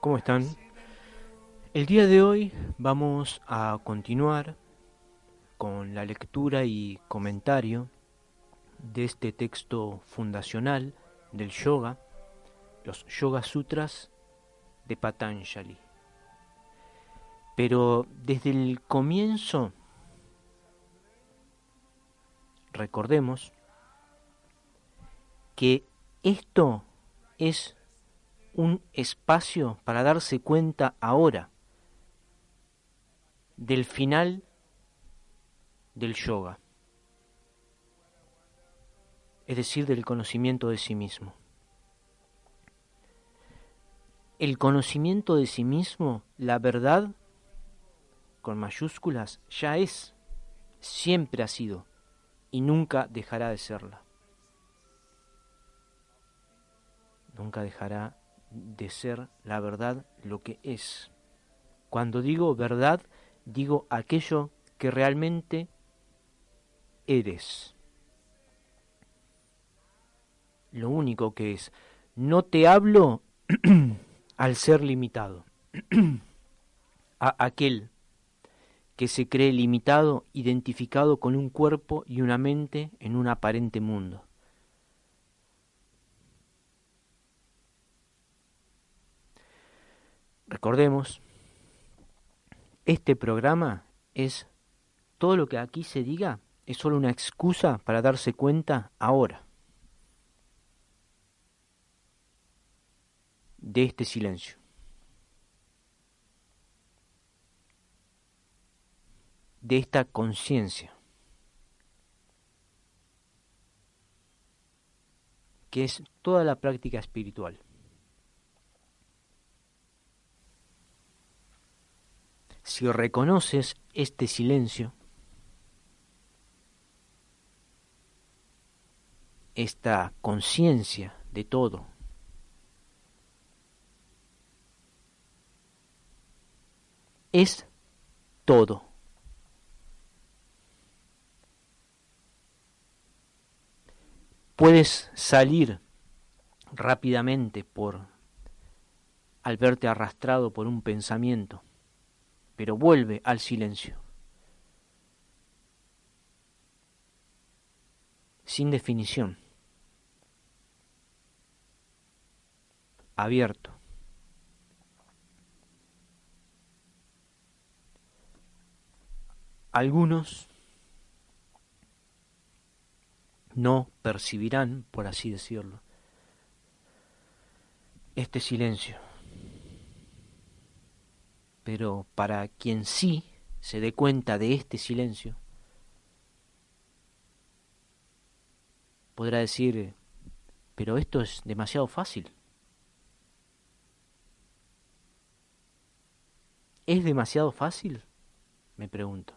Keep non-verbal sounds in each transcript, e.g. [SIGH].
¿cómo están? El día de hoy vamos a continuar con la lectura y comentario de este texto fundacional del yoga, los Yoga Sutras de Patanjali. Pero desde el comienzo, recordemos que esto es un espacio para darse cuenta ahora del final del yoga, es decir, del conocimiento de sí mismo. El conocimiento de sí mismo, la verdad, con mayúsculas, ya es, siempre ha sido y nunca dejará de serla. nunca dejará de ser la verdad lo que es. Cuando digo verdad, digo aquello que realmente eres. Lo único que es. No te hablo [CLEARS THROAT] al ser limitado, [CLEARS THROAT] a aquel que se cree limitado, identificado con un cuerpo y una mente en un aparente mundo. Recordemos, este programa es todo lo que aquí se diga es solo una excusa para darse cuenta ahora de este silencio. de esta conciencia, que es toda la práctica espiritual. Si reconoces este silencio, esta conciencia de todo, es todo. Puedes salir rápidamente por al verte arrastrado por un pensamiento pero vuelve al silencio. Sin definición. Abierto. Algunos no percibirán, por así decirlo, este silencio pero para quien sí se dé cuenta de este silencio, podrá decir, pero esto es demasiado fácil. ¿Es demasiado fácil? Me pregunto.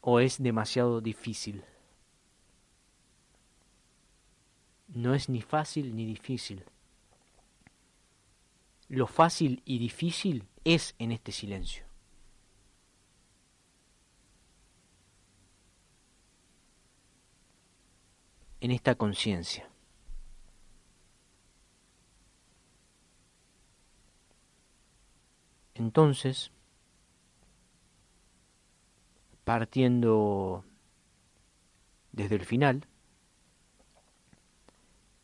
¿O es demasiado difícil? No es ni fácil ni difícil lo fácil y difícil es en este silencio. En esta conciencia. Entonces, desde el final,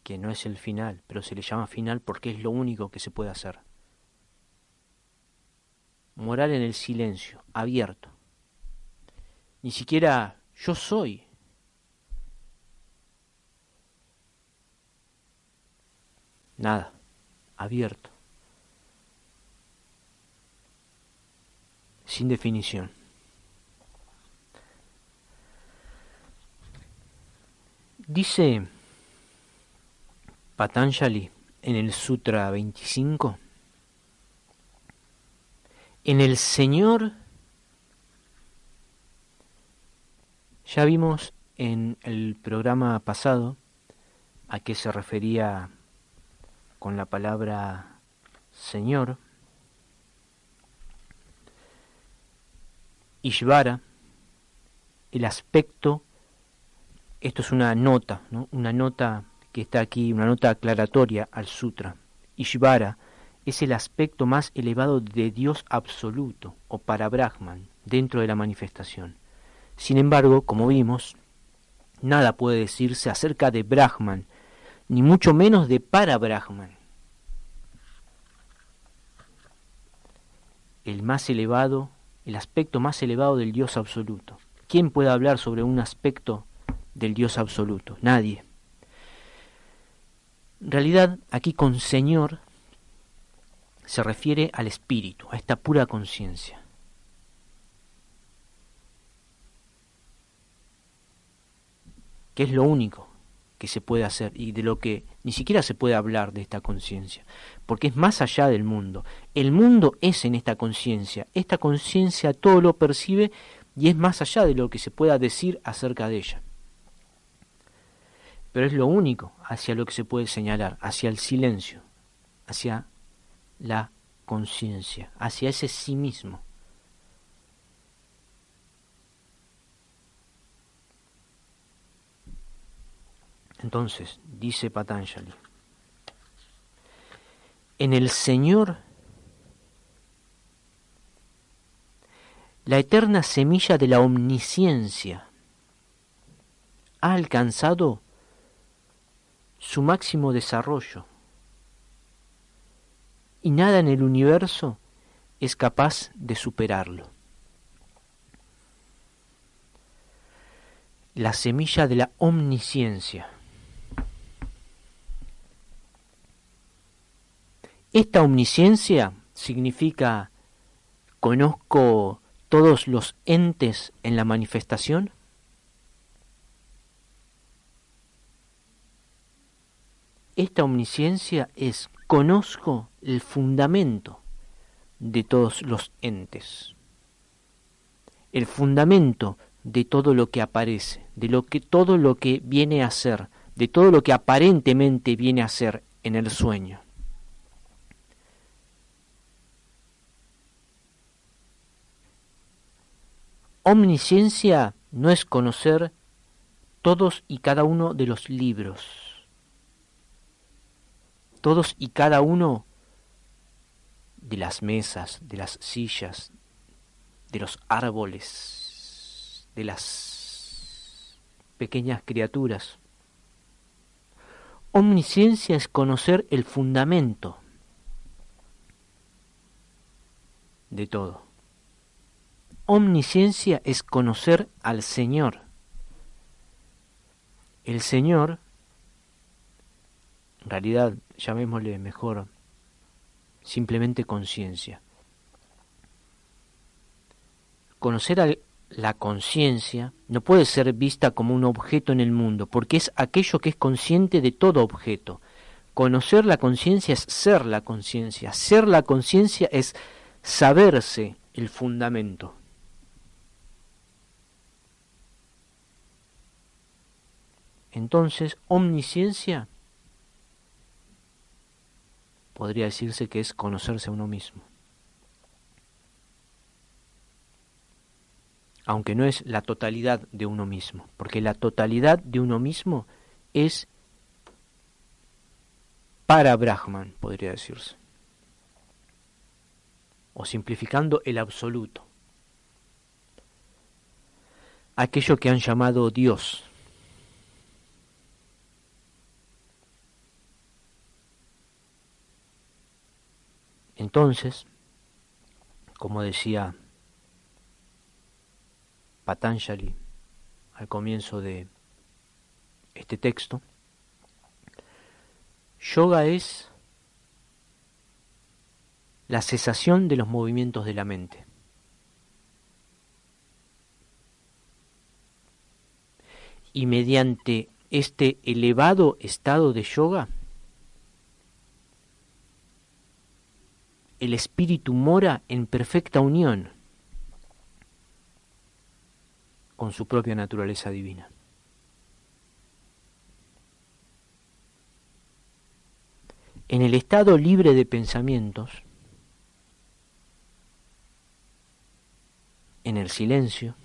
que no es el final, pero se le llama final porque es lo único que se puede hacer. Morar en el silencio, abierto. Ni siquiera yo soy. Nada, abierto. Sin definición. Dice Patanjali en el Sutra 25, en el Señor, ya vimos en el programa pasado a qué se refería con la palabra Señor, Ishvara, el aspecto, esto es una nota, ¿no? una nota que está aquí, una nota aclaratoria al sutra. Ishvara es el aspecto más elevado de Dios absoluto o para Brahman dentro de la manifestación. Sin embargo, como vimos, nada puede decirse acerca de Brahman, ni mucho menos de para Brahman. El más elevado, el aspecto más elevado del Dios absoluto. ¿Quién puede hablar sobre un aspecto del Dios absoluto? Nadie. En realidad, aquí con Señor se refiere al espíritu, a esta pura conciencia. que es lo único que se puede hacer y de lo que ni siquiera se puede hablar de esta conciencia, porque es más allá del mundo. El mundo es en esta conciencia, esta conciencia todo lo percibe y es más allá de lo que se pueda decir acerca de ella pero es lo único hacia lo que se puede señalar, hacia el silencio, hacia la conciencia, hacia ese sí mismo. Entonces, dice Patanjali, en el Señor la eterna semilla de la omnisciencia ha alcanzado su máximo desarrollo. Y nada en el universo es capaz de superarlo. La semilla de la omnisciencia. Esta omnisciencia significa conozco todos los entes en la manifestación. Esta omnisciencia es conozco el fundamento de todos los entes, el fundamento de todo lo que aparece, de lo que todo lo que viene a ser, de todo lo que aparentemente viene a ser en el sueño. Omnisciencia no es conocer todos y cada uno de los libros todos y cada uno de las mesas, de las sillas, de los árboles, de las pequeñas criaturas. Omnisciencia es conocer el fundamento de todo. Omnisciencia es conocer al Señor. El Señor, en realidad, llamémosle mejor, simplemente conciencia. Conocer la conciencia no puede ser vista como un objeto en el mundo, porque es aquello que es consciente de todo objeto. Conocer la conciencia es ser la conciencia. Ser la conciencia es saberse el fundamento. Entonces, omnisciencia podría decirse que es conocerse a uno mismo. Aunque no es la totalidad de uno mismo, porque la totalidad de uno mismo es para Brahman, podría decirse. O simplificando el absoluto. Aquello que han llamado Dios. Entonces, como decía Patanjali al comienzo de este texto, yoga es la cesación de los movimientos de la mente. Y mediante este elevado estado de yoga, el espíritu mora en perfecta unión con su propia naturaleza divina. En el estado libre de pensamientos, en el silencio,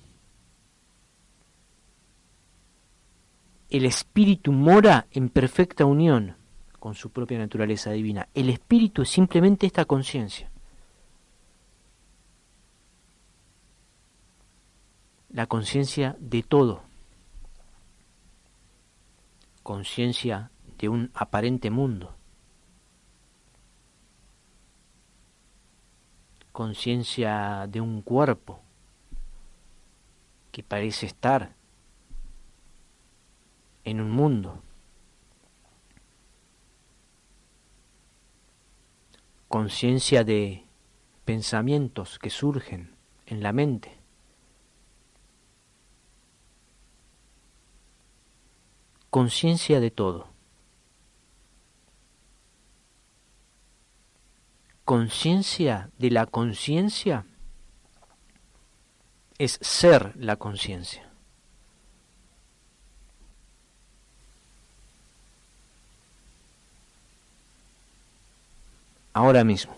el espíritu mora en perfecta unión con su propia naturaleza divina. El espíritu es simplemente esta conciencia. La conciencia de todo. Conciencia de un aparente mundo. Conciencia de un cuerpo que parece estar en un mundo. Conciencia de pensamientos que surgen en la mente. Conciencia de todo. Conciencia de la conciencia es ser la conciencia. Ahora mismo.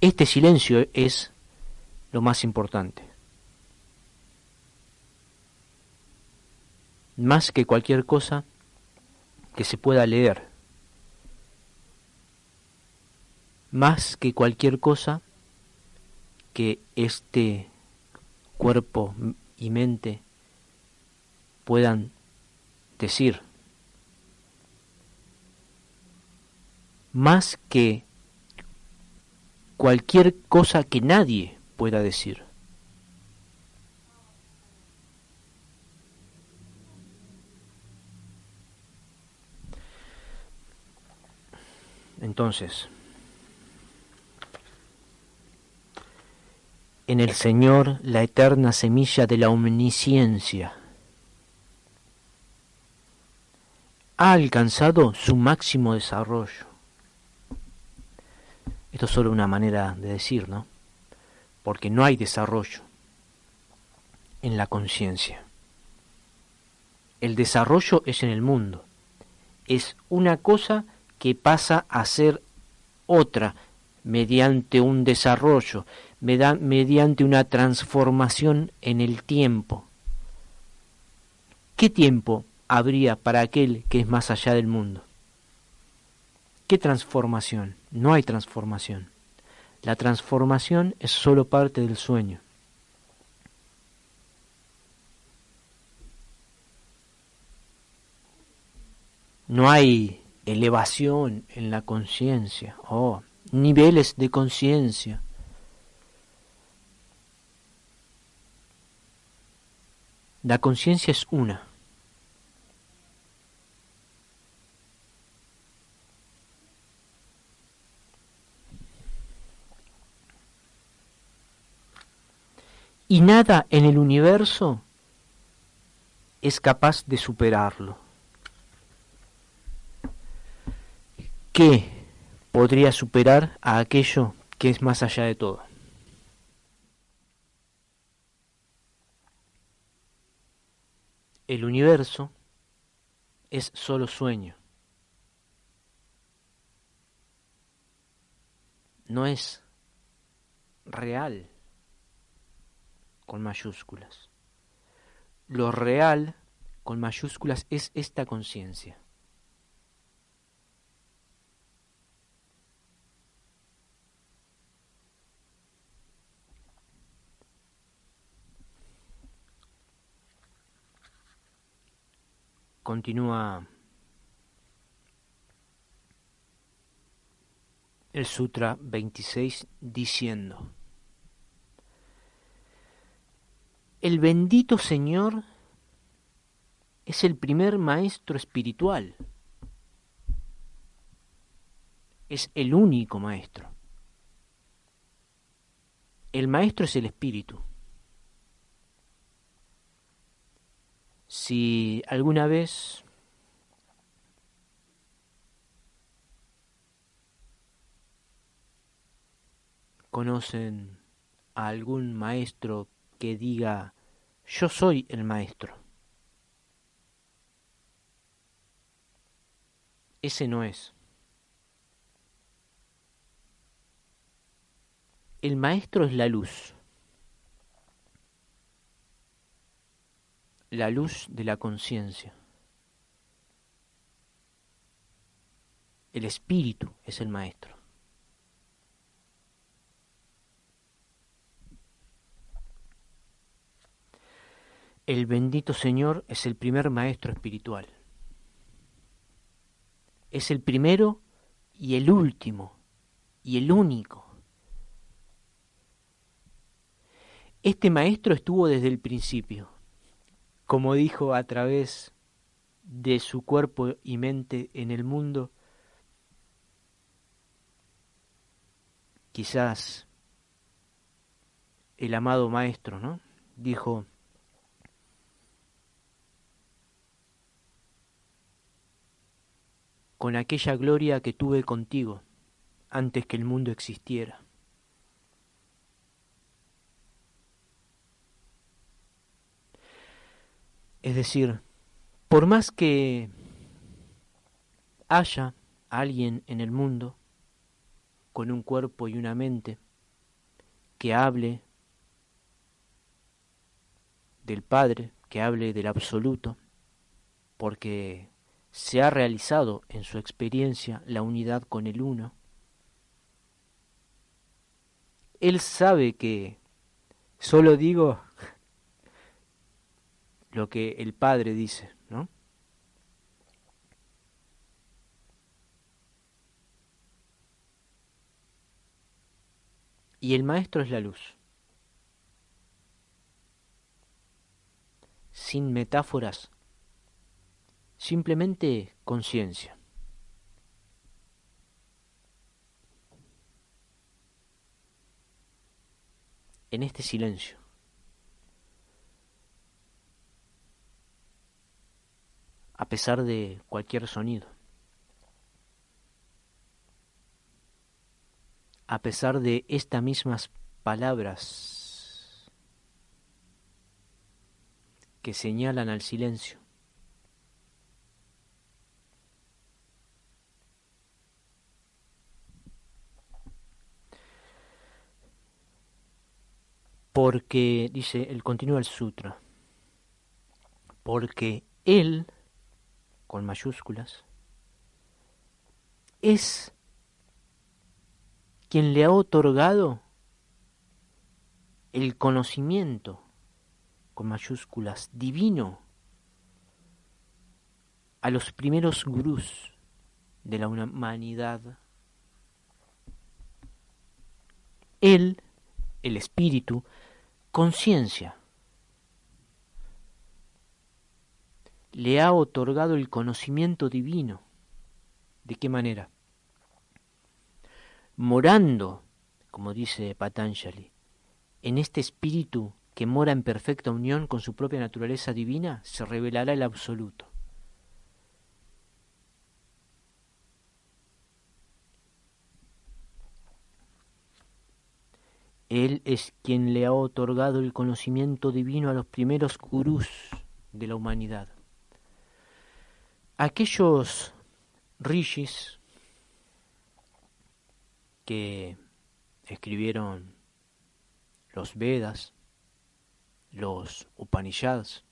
Este silencio es lo más importante. Más que cualquier cosa que se pueda leer más que cualquier cosa que este cuerpo y mente puedan decir. Más que cualquier cosa que nadie pueda decir. Entonces, en el Señor la eterna semilla de la omnisciencia. Ha alcanzado su máximo desarrollo. Esto es solo una manera de decir, ¿no? Porque no hay desarrollo en la conciencia. El desarrollo es en el mundo. Es una cosa que pasa a ser otra mediante un desarrollo mediante una transformación en el tiempo. ¿Qué tiempo habría para aquel que es más allá del mundo? ¿Qué transformación? No hay transformación. La transformación es solo parte del sueño. No hay elevación en la conciencia, oh, niveles de conciencia. La conciencia es una. Y nada en el universo es capaz de superarlo. ¿Qué podría superar a aquello que es más allá de todo? el universo es solo sueño. No es real con mayúsculas. Lo real con mayúsculas es esta conciencia. Continúa el Sutra 26 diciendo. El bendito Señor es el primer maestro espiritual, es el único maestro. El maestro es el espíritu. Si alguna vez conocen a algún maestro que diga yo soy el maestro. Ese no es. El maestro es la luz. La luz de la conciencia. El espíritu es el maestro. El bendito Señor es el primer maestro espiritual. Es el primero y el último y el único. Este maestro estuvo desde el principio, como dijo a través de su cuerpo y mente en el mundo, quizás el amado maestro, ¿no? Dijo, con aquella gloria que tuve contigo antes que el mundo existiera. Es decir, por más que haya alguien en el mundo con un cuerpo y una mente que hable del Padre, que hable del absoluto, porque se ha realizado en su experiencia la unidad con el uno, él sabe que solo digo [LAUGHS] lo que el Padre dice, ¿no? Y el Maestro es la luz. Sin metáforas, simplemente conciencia. En este silencio. a pesar de cualquier sonido. A pesar de estas mismas palabras que señalan al silencio. Porque, dice, el continúa el sutra, porque él con mayúsculas, es quien le ha otorgado el conocimiento, con mayúsculas, divino, a los primeros gurús de la humanidad. Él, el espíritu, conciencia, le ha otorgado el conocimiento divino. ¿De qué manera? Morando, como dice Patanjali, en este espíritu que mora en perfecta unión con su propia naturaleza divina, se revelará el absoluto. Él es quien le ha otorgado el conocimiento divino a los primeros gurús de la humanidad. Aquellos rishis que escribieron los Vedas, los Upanishads,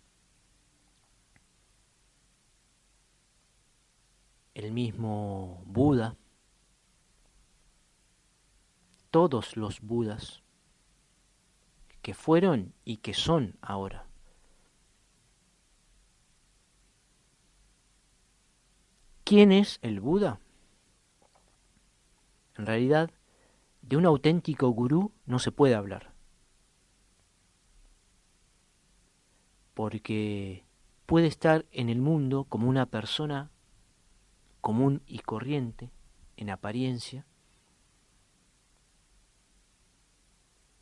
el mismo Buda, todos los Budas que fueron y que son ahora. ¿Quién es el Buda? En realidad, de un auténtico gurú no se puede hablar. Porque puede estar en el mundo como una persona común y corriente, en apariencia.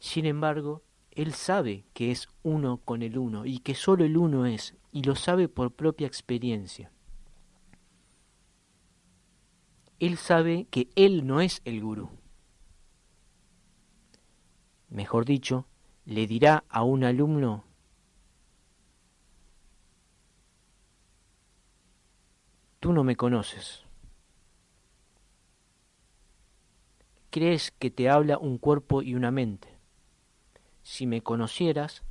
Sin embargo, él sabe que es uno con el uno y que solo el uno es, y lo sabe por propia experiencia. Él sabe que él no es el gurú. Mejor dicho, le dirá a un alumno, tú no me conoces. Crees que te habla un cuerpo y una mente si me conocieras,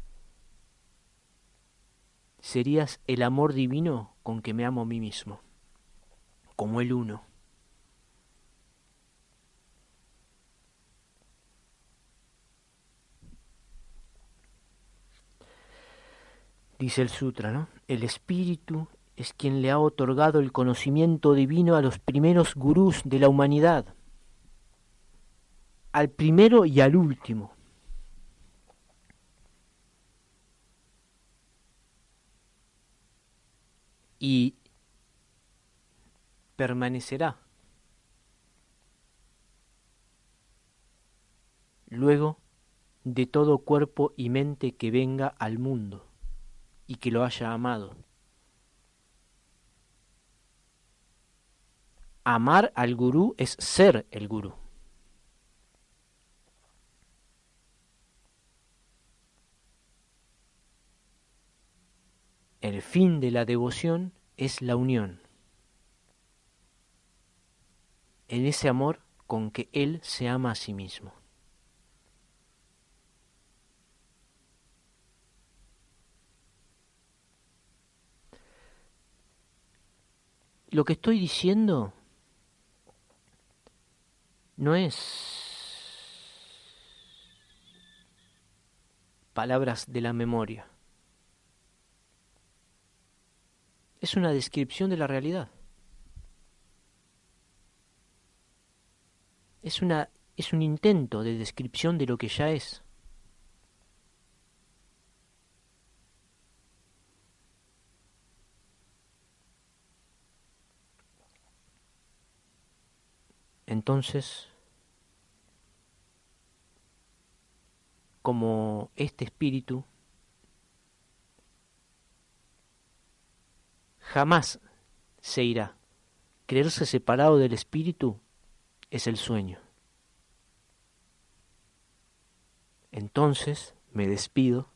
serías el amor divino con que me amo a mí mismo, como el uno. Dice el sutra, ¿no? El espíritu es quien le ha otorgado el conocimiento divino a los primeros gurús de la humanidad, al primero y al último. Y permanecerá. Luego de todo cuerpo y mente que venga al mundo y que lo haya amado. Amar al gurú es ser el gurú. El fin de la devoción es la unión. En ese amor con que Él se ama a sí mismo. Lo que estoy diciendo no es palabras de la memoria. Es una descripción de la realidad. Es, una, es un intento de descripción de lo que ya es. Entonces, como este espíritu jamás se irá. Creerse separado del espíritu es el sueño. Entonces me despido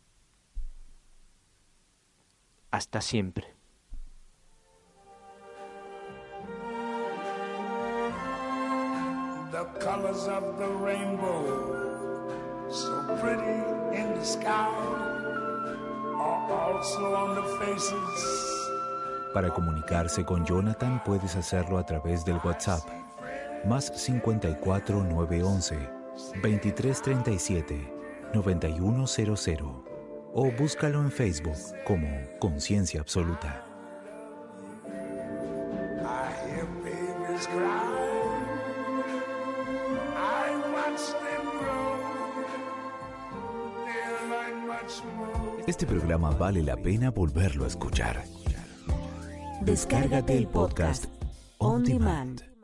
hasta siempre. The colors of the rainbow, so pretty in the sky, are also on the faces Para comunicarse con Jonathan puedes hacerlo a través del WhatsApp más 54 911 2337 9100 o búscalo en Facebook como Conciencia Absoluta. Este programa vale la pena volverlo a escuchar. Descárgate el podcast On Demand.